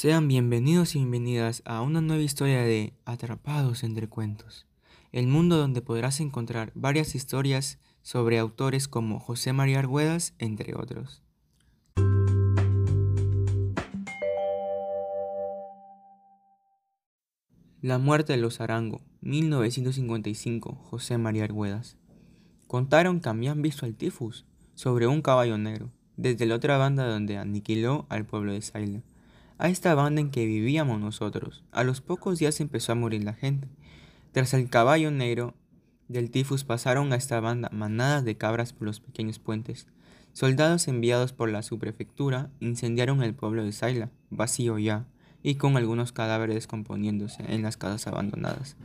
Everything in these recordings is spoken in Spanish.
Sean bienvenidos y bienvenidas a una nueva historia de Atrapados entre cuentos, el mundo donde podrás encontrar varias historias sobre autores como José María Arguedas, entre otros. La muerte de los Arango, 1955, José María Arguedas. Contaron que habían visto al tifus sobre un caballo negro, desde la otra banda donde aniquiló al pueblo de Saila a esta banda en que vivíamos nosotros. A los pocos días empezó a morir la gente. Tras el caballo negro del tifus pasaron a esta banda manadas de cabras por los pequeños puentes. Soldados enviados por la subprefectura incendiaron el pueblo de Saila, vacío ya, y con algunos cadáveres descomponiéndose en las casas abandonadas.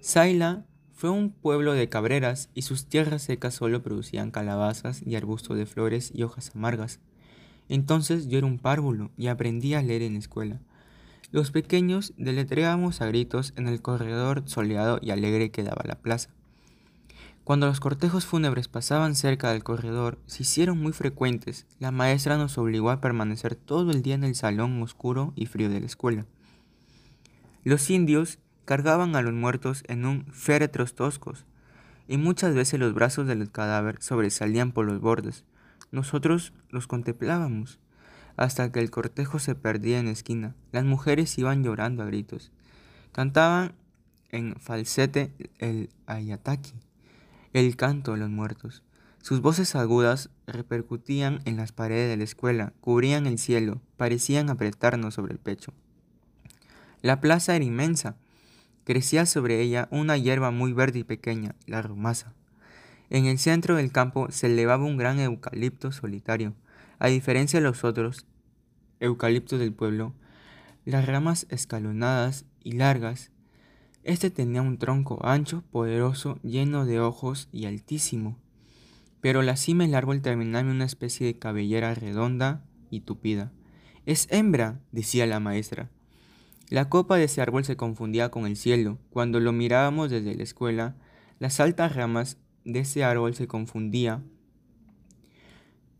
Saila fue un pueblo de cabreras y sus tierras secas solo producían calabazas y arbustos de flores y hojas amargas. Entonces yo era un párvulo y aprendí a leer en la escuela. Los pequeños deletreábamos a gritos en el corredor soleado y alegre que daba la plaza. Cuando los cortejos fúnebres pasaban cerca del corredor, se hicieron muy frecuentes. La maestra nos obligó a permanecer todo el día en el salón oscuro y frío de la escuela. Los indios cargaban a los muertos en un féretros toscos, y muchas veces los brazos del cadáver sobresalían por los bordes. Nosotros los contemplábamos hasta que el cortejo se perdía en la esquina. Las mujeres iban llorando a gritos. Cantaban en falsete el ayataki, el canto de los muertos. Sus voces agudas repercutían en las paredes de la escuela, cubrían el cielo, parecían apretarnos sobre el pecho. La plaza era inmensa. Crecía sobre ella una hierba muy verde y pequeña, la rumasa. En el centro del campo se elevaba un gran eucalipto solitario. A diferencia de los otros eucaliptos del pueblo, las ramas escalonadas y largas, este tenía un tronco ancho, poderoso, lleno de ojos y altísimo. Pero la cima del árbol terminaba en una especie de cabellera redonda y tupida. Es hembra, decía la maestra. La copa de ese árbol se confundía con el cielo. Cuando lo mirábamos desde la escuela, las altas ramas de ese árbol se confundía.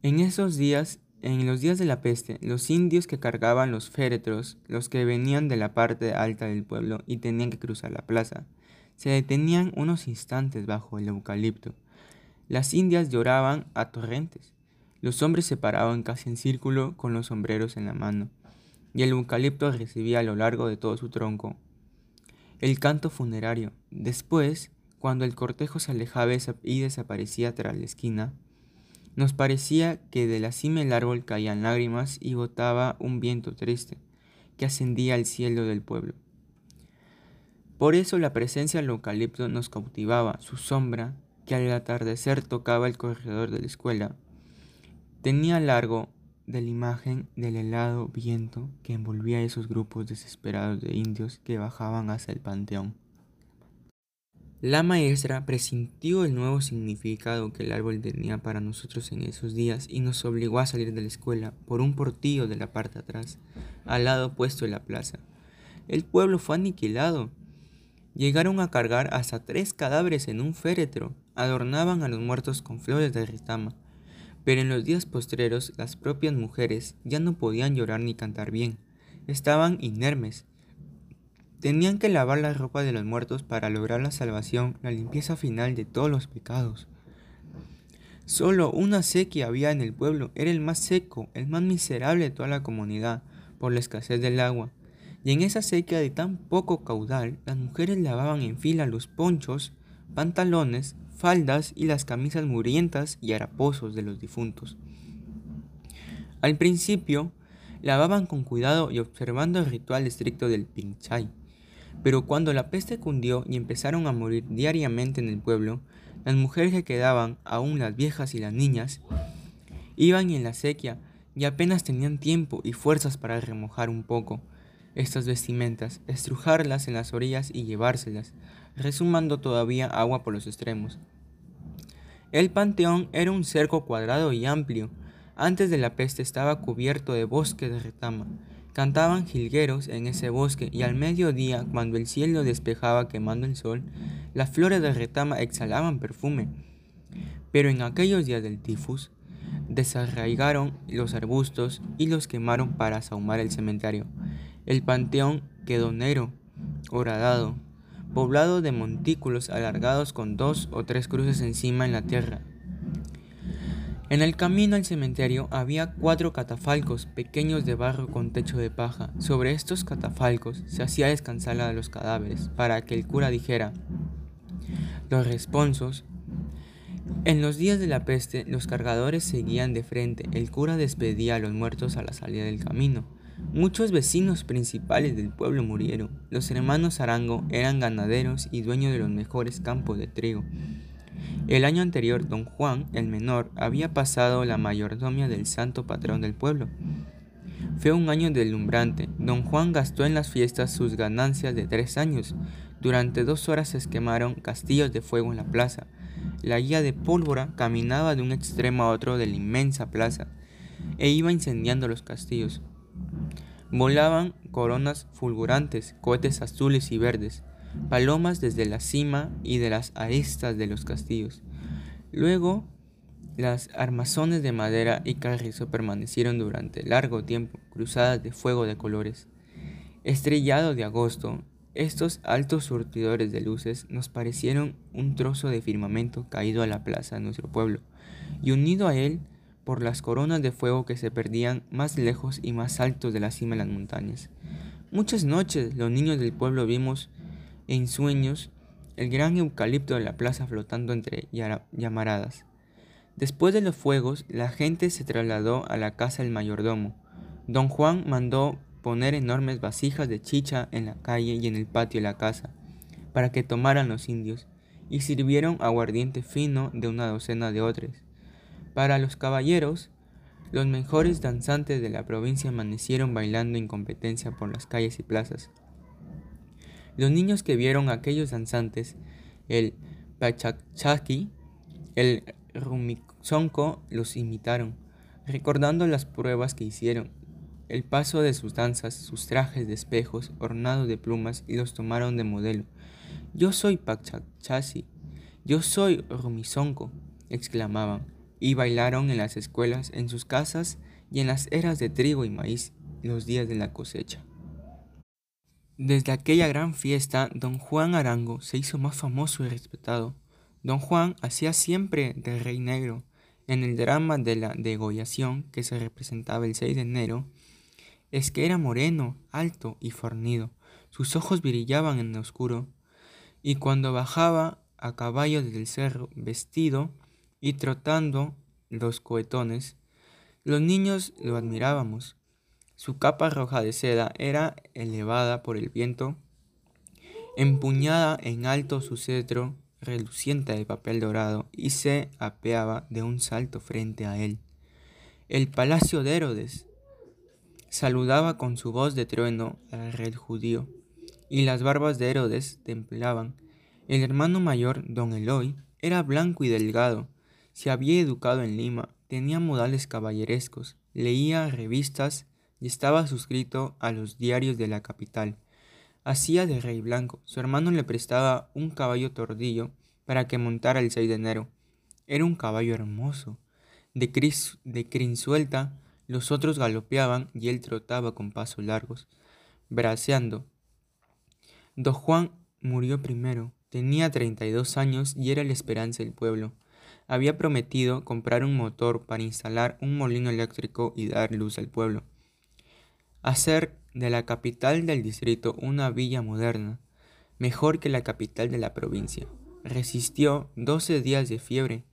En esos días, en los días de la peste, los indios que cargaban los féretros, los que venían de la parte alta del pueblo y tenían que cruzar la plaza, se detenían unos instantes bajo el eucalipto. Las indias lloraban a torrentes. Los hombres se paraban casi en círculo con los sombreros en la mano, y el eucalipto recibía a lo largo de todo su tronco el canto funerario. Después, cuando el cortejo se alejaba y desaparecía tras la esquina, nos parecía que de la cima del árbol caían lágrimas y gotaba un viento triste que ascendía al cielo del pueblo. Por eso la presencia del eucalipto nos cautivaba, su sombra, que al atardecer tocaba el corredor de la escuela, tenía largo de la imagen del helado viento que envolvía a esos grupos desesperados de indios que bajaban hacia el panteón. La maestra presintió el nuevo significado que el árbol tenía para nosotros en esos días y nos obligó a salir de la escuela por un portillo de la parte atrás, al lado opuesto de la plaza. El pueblo fue aniquilado. Llegaron a cargar hasta tres cadáveres en un féretro, adornaban a los muertos con flores de retama. Pero en los días postreros las propias mujeres ya no podían llorar ni cantar bien, estaban inermes, Tenían que lavar la ropa de los muertos para lograr la salvación, la limpieza final de todos los pecados. Solo una sequía había en el pueblo, era el más seco, el más miserable de toda la comunidad, por la escasez del agua. Y en esa sequía de tan poco caudal, las mujeres lavaban en fila los ponchos, pantalones, faldas y las camisas murientas y haraposos de los difuntos. Al principio, lavaban con cuidado y observando el ritual estricto del pinchay. Pero cuando la peste cundió y empezaron a morir diariamente en el pueblo, las mujeres que quedaban, aún las viejas y las niñas, iban en la sequía y apenas tenían tiempo y fuerzas para remojar un poco estas vestimentas, estrujarlas en las orillas y llevárselas, resumando todavía agua por los extremos. El panteón era un cerco cuadrado y amplio. Antes de la peste estaba cubierto de bosque de retama, Cantaban jilgueros en ese bosque y al mediodía, cuando el cielo despejaba quemando el sol, las flores de retama exhalaban perfume. Pero en aquellos días del tifus, desarraigaron los arbustos y los quemaron para sahumar el cementerio. El panteón quedó negro, horadado, poblado de montículos alargados con dos o tres cruces encima en la tierra. En el camino al cementerio había cuatro catafalcos pequeños de barro con techo de paja. Sobre estos catafalcos se hacía descansar a los cadáveres para que el cura dijera los responsos. En los días de la peste, los cargadores seguían de frente. El cura despedía a los muertos a la salida del camino. Muchos vecinos principales del pueblo murieron. Los hermanos Arango eran ganaderos y dueños de los mejores campos de trigo. El año anterior, don Juan, el menor, había pasado la mayordomia del santo patrón del pueblo. Fue un año deslumbrante. Don Juan gastó en las fiestas sus ganancias de tres años. Durante dos horas se quemaron castillos de fuego en la plaza. La guía de pólvora caminaba de un extremo a otro de la inmensa plaza e iba incendiando los castillos. Volaban coronas fulgurantes, cohetes azules y verdes palomas desde la cima y de las aristas de los castillos. Luego, las armazones de madera y carrizo permanecieron durante largo tiempo, cruzadas de fuego de colores. Estrellado de agosto, estos altos surtidores de luces nos parecieron un trozo de firmamento caído a la plaza de nuestro pueblo, y unido a él por las coronas de fuego que se perdían más lejos y más altos de la cima de las montañas. Muchas noches los niños del pueblo vimos en sueños el gran eucalipto de la plaza flotando entre llamaradas. Después de los fuegos, la gente se trasladó a la casa del mayordomo. Don Juan mandó poner enormes vasijas de chicha en la calle y en el patio de la casa, para que tomaran los indios, y sirvieron aguardiente fino de una docena de otros. Para los caballeros, los mejores danzantes de la provincia amanecieron bailando en competencia por las calles y plazas. Los niños que vieron aquellos danzantes, el Pachachaki, el Rumizonco, los imitaron, recordando las pruebas que hicieron, el paso de sus danzas, sus trajes de espejos ornados de plumas y los tomaron de modelo. Yo soy Pachachasi, yo soy Rumizonco, exclamaban, y bailaron en las escuelas, en sus casas y en las eras de trigo y maíz los días de la cosecha. Desde aquella gran fiesta, don Juan Arango se hizo más famoso y respetado. Don Juan hacía siempre de rey negro. En el drama de la degollación que se representaba el 6 de enero, es que era moreno, alto y fornido. Sus ojos brillaban en el oscuro, y cuando bajaba a caballo desde el cerro, vestido y trotando los cohetones, los niños lo admirábamos. Su capa roja de seda era elevada por el viento, empuñada en alto su cetro reluciente de papel dorado y se apeaba de un salto frente a él. El palacio de Herodes saludaba con su voz de trueno al rey judío, y las barbas de Herodes temblaban. El hermano mayor, don Eloy, era blanco y delgado, se había educado en Lima, tenía modales caballerescos, leía revistas y estaba suscrito a los diarios de la capital. Hacía de rey blanco. Su hermano le prestaba un caballo tordillo para que montara el 6 de enero. Era un caballo hermoso. De, cris, de crin suelta, los otros galopeaban y él trotaba con pasos largos, braceando. Don Juan murió primero. Tenía 32 años y era la esperanza del pueblo. Había prometido comprar un motor para instalar un molino eléctrico y dar luz al pueblo hacer de la capital del distrito una villa moderna, mejor que la capital de la provincia. Resistió doce días de fiebre.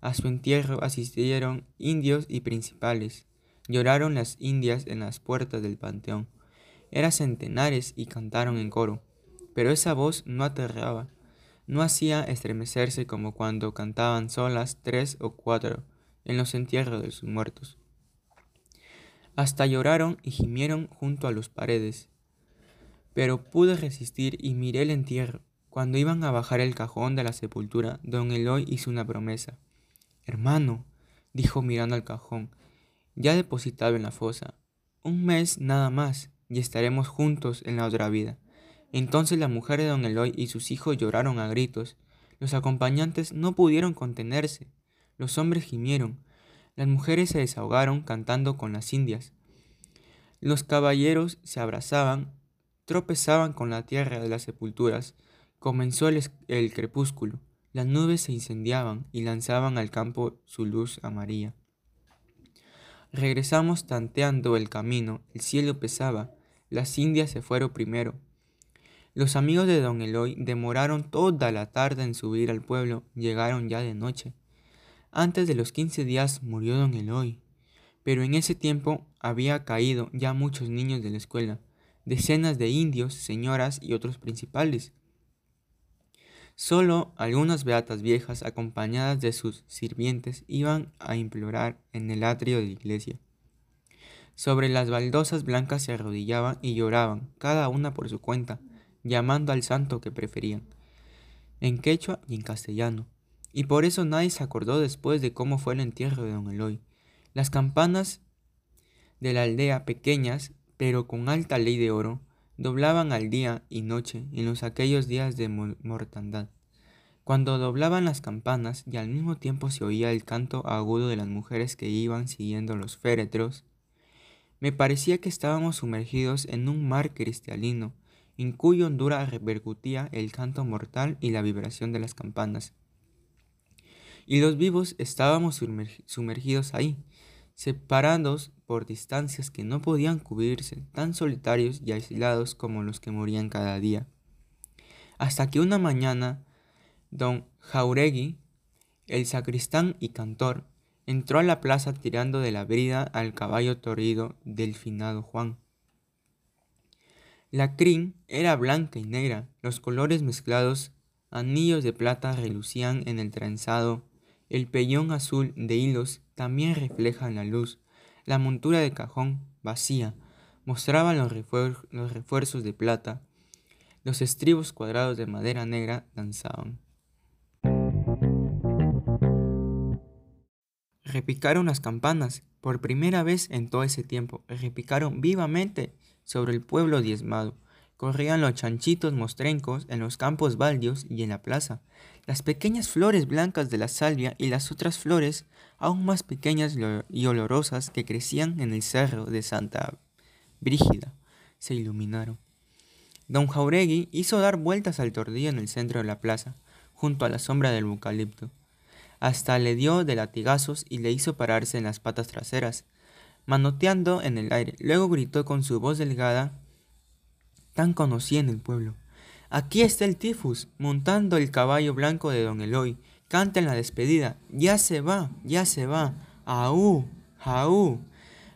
A su entierro asistieron indios y principales. Lloraron las indias en las puertas del panteón. Eran centenares y cantaron en coro. Pero esa voz no aterraba, no hacía estremecerse como cuando cantaban solas tres o cuatro en los entierros de sus muertos. Hasta lloraron y gimieron junto a las paredes. Pero pude resistir y miré el entierro. Cuando iban a bajar el cajón de la sepultura, don Eloy hizo una promesa. Hermano, dijo mirando al cajón, ya depositado en la fosa, un mes nada más, y estaremos juntos en la otra vida. Entonces la mujer de don Eloy y sus hijos lloraron a gritos. Los acompañantes no pudieron contenerse. Los hombres gimieron. Las mujeres se desahogaron cantando con las indias. Los caballeros se abrazaban, tropezaban con la tierra de las sepulturas. Comenzó el, crepúsculo. Las nubes se incendiaban y lanzaban al campo su luz amarilla. Regresamos tanteando el camino, el cielo pesaba, las indias se fueron primero. Los amigos de don Eloy demoraron toda la tarde en subir al pueblo, llegaron ya de noche. Antes de los quince días murió don Eloy, pero en ese tiempo había caído ya muchos niños de la escuela, decenas de indios, señoras y otros principales. Solo algunas beatas viejas, acompañadas de sus sirvientes, iban a implorar en el atrio de la iglesia. Sobre las baldosas blancas se arrodillaban y lloraban, cada una por su cuenta, llamando al santo que preferían, en quechua y en castellano. Y por eso nadie se acordó después de cómo fue el entierro de don Eloy. Las campanas de la aldea, pequeñas, pero con alta ley de oro, doblaban al día y noche en los aquellos días de mortandad. Cuando doblaban las campanas y al mismo tiempo se oía el canto agudo de las mujeres que iban siguiendo los féretros, me parecía que estábamos sumergidos en un mar cristalino, en cuya hondura repercutía el canto mortal y la vibración de las campanas. Y los vivos estábamos sumergidos ahí, separados por distancias que no podían cubrirse, tan solitarios y aislados como los que morían cada día. Hasta que una mañana, don Jauregui, el sacristán y cantor, entró a la plaza tirando de la brida al caballo torrido del finado Juan. La crin era blanca y negra, los colores mezclados, anillos de plata relucían en el trenzado el pellón azul de hilos también refleja la luz. La montura de cajón, vacía, mostraba los, refuerzos de plata. Los estribos cuadrados de madera negra danzaban. Repicaron las campanas, por primera vez en todo ese tiempo, repicaron vivamente sobre el pueblo diezmado. Corrían los chanchitos mostrencos en los campos baldios y en la plaza. Las pequeñas flores blancas de la salvia y las otras flores, aún más pequeñas y olorosas que crecían en el cerro de Santa Brígida, se iluminaron. Don Jauregui hizo dar vueltas al tordillo en el centro de la plaza, junto a la sombra del eucalipto. Hasta le dio de latigazos y le hizo pararse en las patas traseras, manoteando en el aire. Luego gritó con su voz delgada tan en el pueblo. Aquí está el tifus, montando el caballo blanco de don Eloy. Canta en la despedida. Ya se va, ya se va. Aú, aú.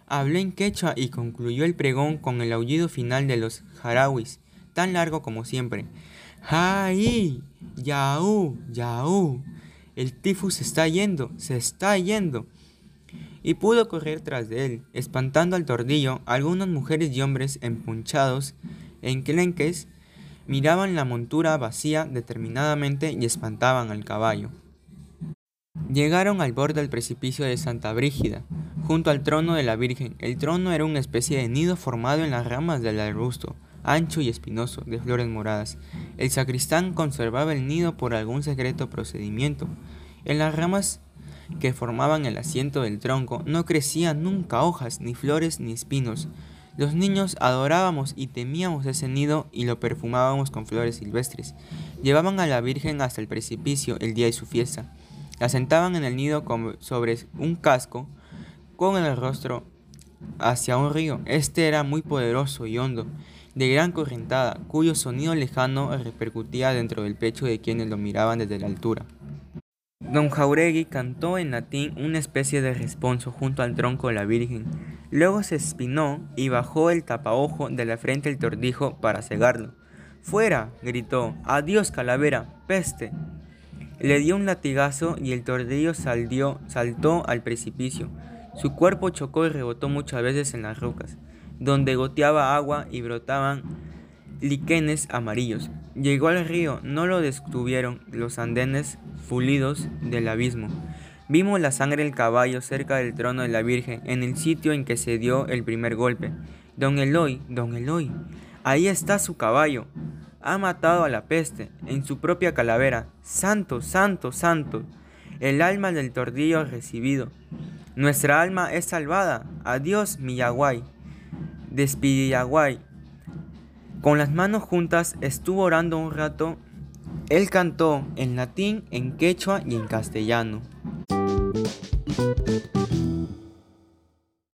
Hablé en quechua y concluyó el pregón con el aullido final de los jarawis, tan largo como siempre. ¡Jaí! ¡Yaú! ¡Yaú! El tifus se está yendo, se está yendo. Y pudo correr tras de él, espantando al tordillo algunas mujeres y hombres empunchados enclenques miraban la montura vacía determinadamente y espantaban al caballo. Llegaron al borde del precipicio de Santa Brígida, junto al trono de la Virgen. El trono era una especie de nido formado en las ramas del arbusto, ancho y espinoso, de flores moradas. El sacristán conservaba el nido por algún secreto procedimiento. En las ramas que formaban el asiento del tronco no crecían nunca hojas, ni flores, ni espinos. Los niños adorábamos y temíamos ese nido y lo perfumábamos con flores silvestres. Llevaban a la Virgen hasta el precipicio el día de su fiesta. La sentaban en el nido sobre un casco con el rostro hacia un río. Este era muy poderoso y hondo, de gran correntada, cuyo sonido lejano repercutía dentro del pecho de quienes lo miraban desde la altura. Don Jauregui cantó en latín una especie de responso junto al tronco de la Virgen. Luego se espinó y bajó el tapaojo de la frente del tordijo para cegarlo. ¡Fuera! gritó. ¡Adiós, calavera! ¡Peste! Le dio un latigazo y el tordillo saltó al precipicio. Su cuerpo chocó y rebotó muchas veces en las rocas, donde goteaba agua y brotaban líquenes amarillos. Llegó al río, no lo detuvieron los andenes fulidos del abismo. Vimos la sangre del caballo cerca del trono de la Virgen, en el sitio en que se dio el primer golpe. Don Eloy, don Eloy, ahí está su caballo. Ha matado a la peste en su propia calavera. Santo, santo, santo. El alma del tordillo ha recibido. Nuestra alma es salvada. Adiós, mi Yaguay. Con las manos juntas estuvo orando un rato. Él cantó en latín, en quechua y en castellano.